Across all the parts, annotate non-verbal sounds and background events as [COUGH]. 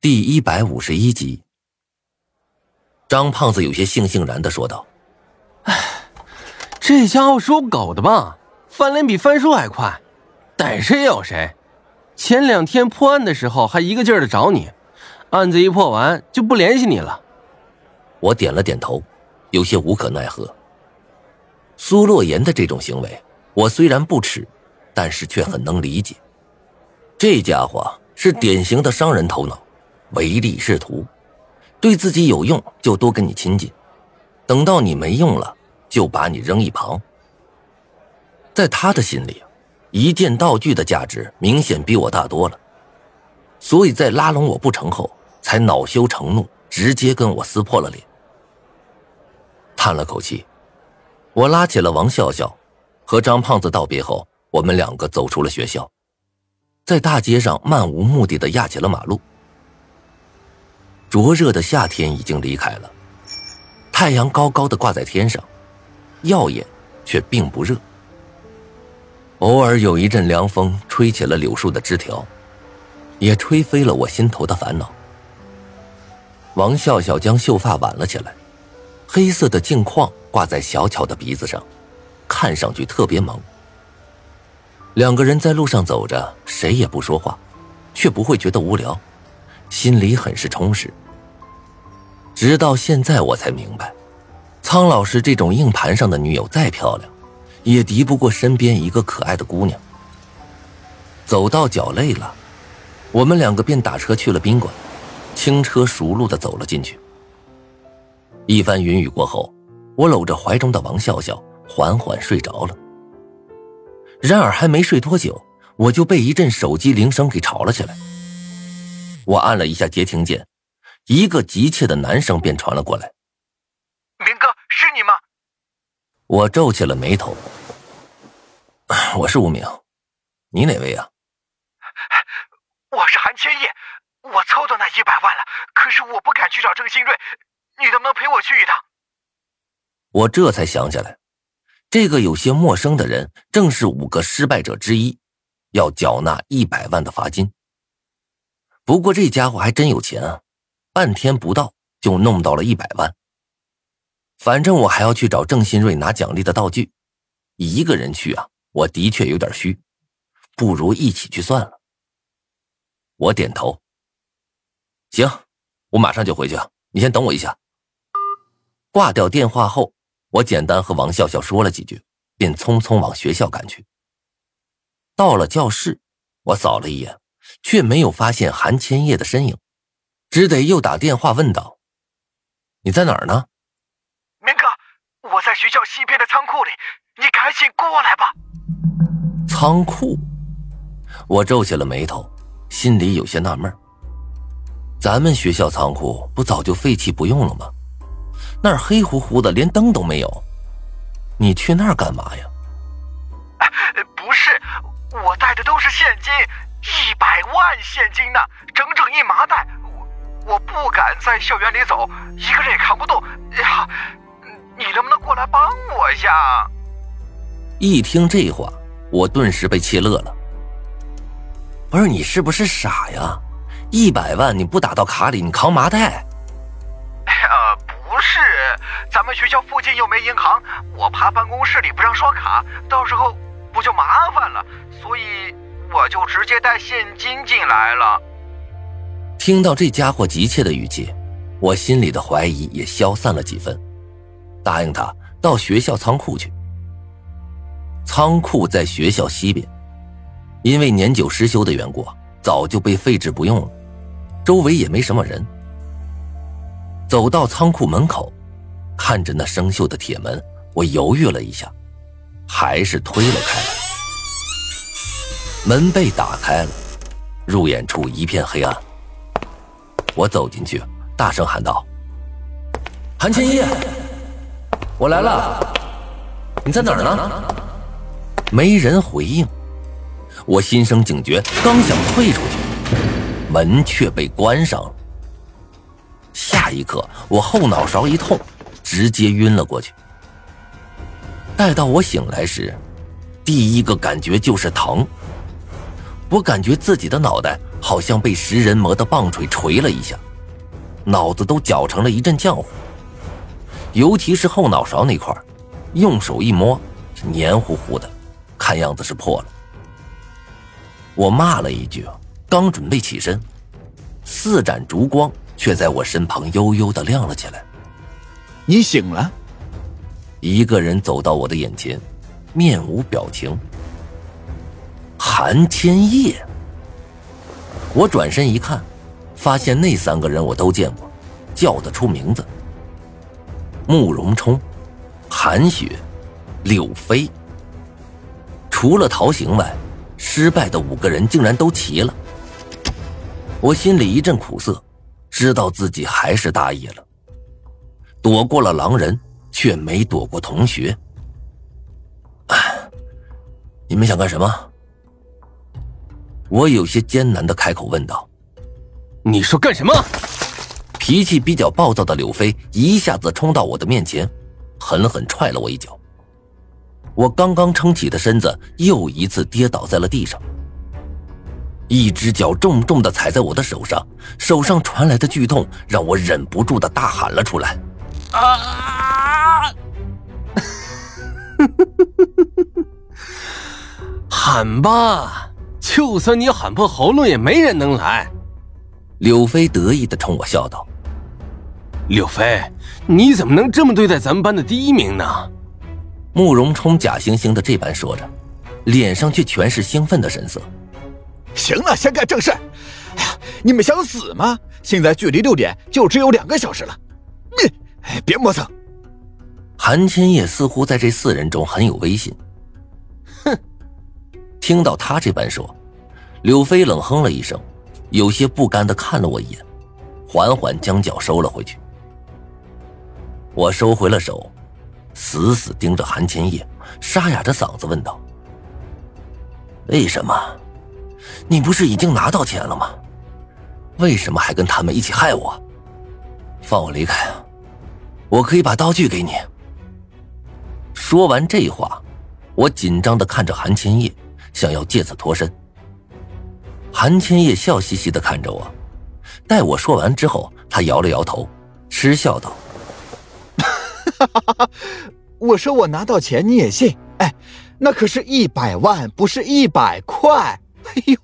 第一百五十一集，张胖子有些悻悻然的说道：“哎，这家伙属狗的吧？翻脸比翻书还快，逮谁咬谁。前两天破案的时候还一个劲儿的找你，案子一破完就不联系你了。”我点了点头，有些无可奈何。苏洛言的这种行为，我虽然不耻，但是却很能理解。这家伙是典型的商人头脑。唯利是图，对自己有用就多跟你亲近，等到你没用了，就把你扔一旁。在他的心里，一件道具的价值明显比我大多了，所以在拉拢我不成后，才恼羞成怒，直接跟我撕破了脸。叹了口气，我拉起了王笑笑，和张胖子道别后，我们两个走出了学校，在大街上漫无目的的压起了马路。灼热的夏天已经离开了，太阳高高的挂在天上，耀眼却并不热。偶尔有一阵凉风吹起了柳树的枝条，也吹飞了我心头的烦恼。王笑笑将秀发挽了起来，黑色的镜框挂在小巧的鼻子上，看上去特别萌。两个人在路上走着，谁也不说话，却不会觉得无聊。心里很是充实。直到现在，我才明白，苍老师这种硬盘上的女友再漂亮，也敌不过身边一个可爱的姑娘。走到脚累了，我们两个便打车去了宾馆，轻车熟路的走了进去。一番云雨过后，我搂着怀中的王笑笑，缓缓睡着了。然而还没睡多久，我就被一阵手机铃声给吵了起来。我按了一下接听键，一个急切的男声便传了过来：“明哥，是你吗？”我皱起了眉头：“我是无名，你哪位啊？”“我是韩千叶，我凑到那一百万了，可是我不敢去找郑新瑞，你能不能陪我去一趟？”我这才想起来，这个有些陌生的人正是五个失败者之一，要缴纳一百万的罚金。不过这家伙还真有钱啊，半天不到就弄到了一百万。反正我还要去找郑新瑞拿奖励的道具，一个人去啊，我的确有点虚，不如一起去算了。我点头，行，我马上就回去，你先等我一下。挂掉电话后，我简单和王笑笑说了几句，便匆匆往学校赶去。到了教室，我扫了一眼。却没有发现韩千叶的身影，只得又打电话问道：“你在哪儿呢？”“明哥，我在学校西边的仓库里，你赶紧过来吧。”仓库，我皱起了眉头，心里有些纳闷咱们学校仓库不早就废弃不用了吗？那儿黑乎乎的，连灯都没有。你去那儿干嘛呀？”“不是，我带的都是现金。”一百万现金呢，整整一麻袋，我我不敢在校园里走，一个人也扛不动。呀，你能不能过来帮我一下？一听这话，我顿时被气乐了。不是你是不是傻呀？一百万你不打到卡里，你扛麻袋？呃，不是，咱们学校附近又没银行，我怕办公室里不让刷卡，到时候不就麻烦了，所以。我就直接带现金进来了。听到这家伙急切的语气，我心里的怀疑也消散了几分，答应他到学校仓库去。仓库在学校西边，因为年久失修的缘故，早就被废置不用了，周围也没什么人。走到仓库门口，看着那生锈的铁门，我犹豫了一下，还是推了开来。门被打开了，入眼处一片黑暗。我走进去，大声喊道：“韩千叶，我来了，你在哪儿呢？”没人回应。我心生警觉，刚想退出去，门却被关上了。下一刻，我后脑勺一痛，直接晕了过去。待到我醒来时，第一个感觉就是疼。我感觉自己的脑袋好像被食人魔的棒槌锤了一下，脑子都搅成了一阵浆糊。尤其是后脑勺那块，用手一摸，黏糊糊的，看样子是破了。我骂了一句，刚准备起身，四盏烛光却在我身旁悠悠的亮了起来。你醒了。一个人走到我的眼前，面无表情。韩千叶。我转身一看，发现那三个人我都见过，叫得出名字。慕容冲、韩雪、柳飞。除了陶行外，失败的五个人竟然都齐了。我心里一阵苦涩，知道自己还是大意了。躲过了狼人。却没躲过同学。你们想干什么？我有些艰难的开口问道。你说干什么？脾气比较暴躁的柳飞一下子冲到我的面前，狠狠踹了我一脚。我刚刚撑起的身子又一次跌倒在了地上，一只脚重重的踩在我的手上，手上传来的剧痛让我忍不住的大喊了出来。啊！[LAUGHS] 喊吧，就算你喊破喉咙，也没人能来。柳飞得意的冲我笑道：“柳飞，你怎么能这么对待咱们班的第一名呢？”慕容冲假惺惺的这般说着，脸上却全是兴奋的神色。行了，先干正事。哎呀，你们想死吗？现在距离六点就只有两个小时了。你、哎别磨蹭！韩千叶似乎在这四人中很有威信。哼！听到他这般说，柳飞冷哼了一声，有些不甘的看了我一眼，缓缓将脚收了回去。我收回了手，死死盯着韩千叶，沙哑着嗓子问道：“为什么？你不是已经拿到钱了吗？为什么还跟他们一起害我？放我离开！”我可以把道具给你。说完这话，我紧张的看着韩千叶，想要借此脱身。韩千叶笑嘻嘻的看着我，待我说完之后，他摇了摇头，嗤笑道：“ [LAUGHS] 我说我拿到钱你也信？哎，那可是一百万，不是一百块。[LAUGHS] 哎呦，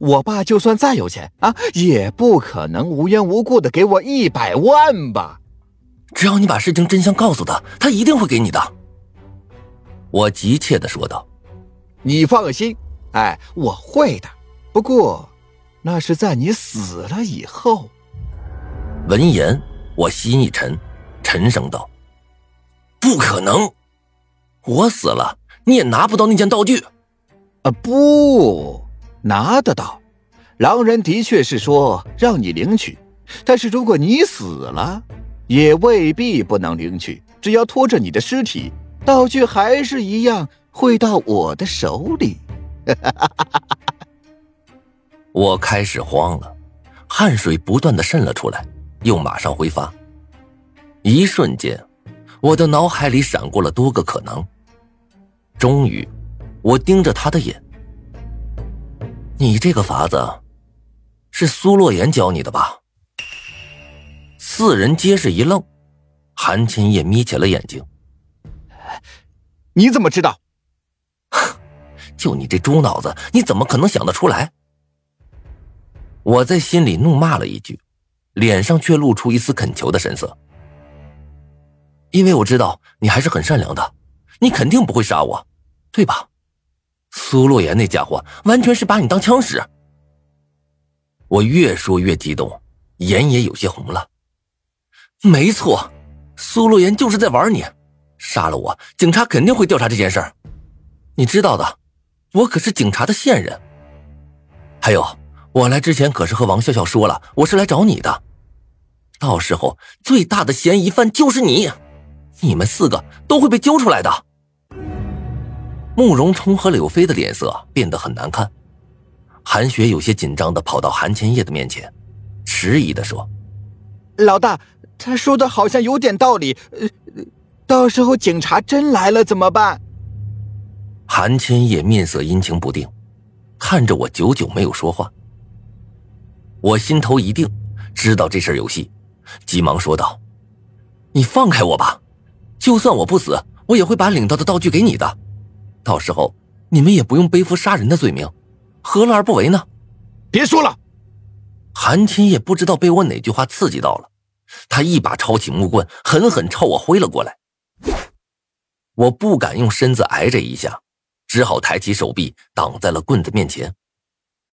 我爸就算再有钱啊，也不可能无缘无故的给我一百万吧。”只要你把事情真相告诉他，他一定会给你的。我急切的说道：“你放心，哎，我会的。不过，那是在你死了以后。”闻言，我心一沉，沉声道：“不可能，我死了你也拿不到那件道具。”啊，不，拿得到。狼人的确是说让你领取，但是如果你死了。也未必不能领取，只要拖着你的尸体，道具还是一样会到我的手里。我开始慌了，汗水不断的渗了出来，又马上挥发。一瞬间，我的脑海里闪过了多个可能。终于，我盯着他的眼：“你这个法子，是苏洛言教你的吧？”四人皆是一愣，韩千叶眯起了眼睛。你怎么知道？[LAUGHS] 就你这猪脑子，你怎么可能想得出来？我在心里怒骂了一句，脸上却露出一丝恳求的神色。因为我知道你还是很善良的，你肯定不会杀我，对吧？苏洛言那家伙完全是把你当枪使。我越说越激动，眼也有些红了。没错，苏洛言就是在玩你，杀了我，警察肯定会调查这件事儿。你知道的，我可是警察的线人。还有，我来之前可是和王笑笑说了，我是来找你的。到时候最大的嫌疑犯就是你，你们四个都会被揪出来的。慕容冲和柳飞的脸色变得很难看，韩雪有些紧张的跑到韩千叶的面前，迟疑的说：“老大。”他说的好像有点道理，呃，到时候警察真来了怎么办？韩千叶面色阴晴不定，看着我，久久没有说话。我心头一定，知道这事儿有戏，急忙说道：“你放开我吧，就算我不死，我也会把领到的道具给你的。到时候你们也不用背负杀人的罪名，何乐而不为呢？”别说了，韩青也不知道被我哪句话刺激到了，他一把抄起木棍，狠狠朝我挥了过来。我不敢用身子挨这一下，只好抬起手臂挡在了棍子面前。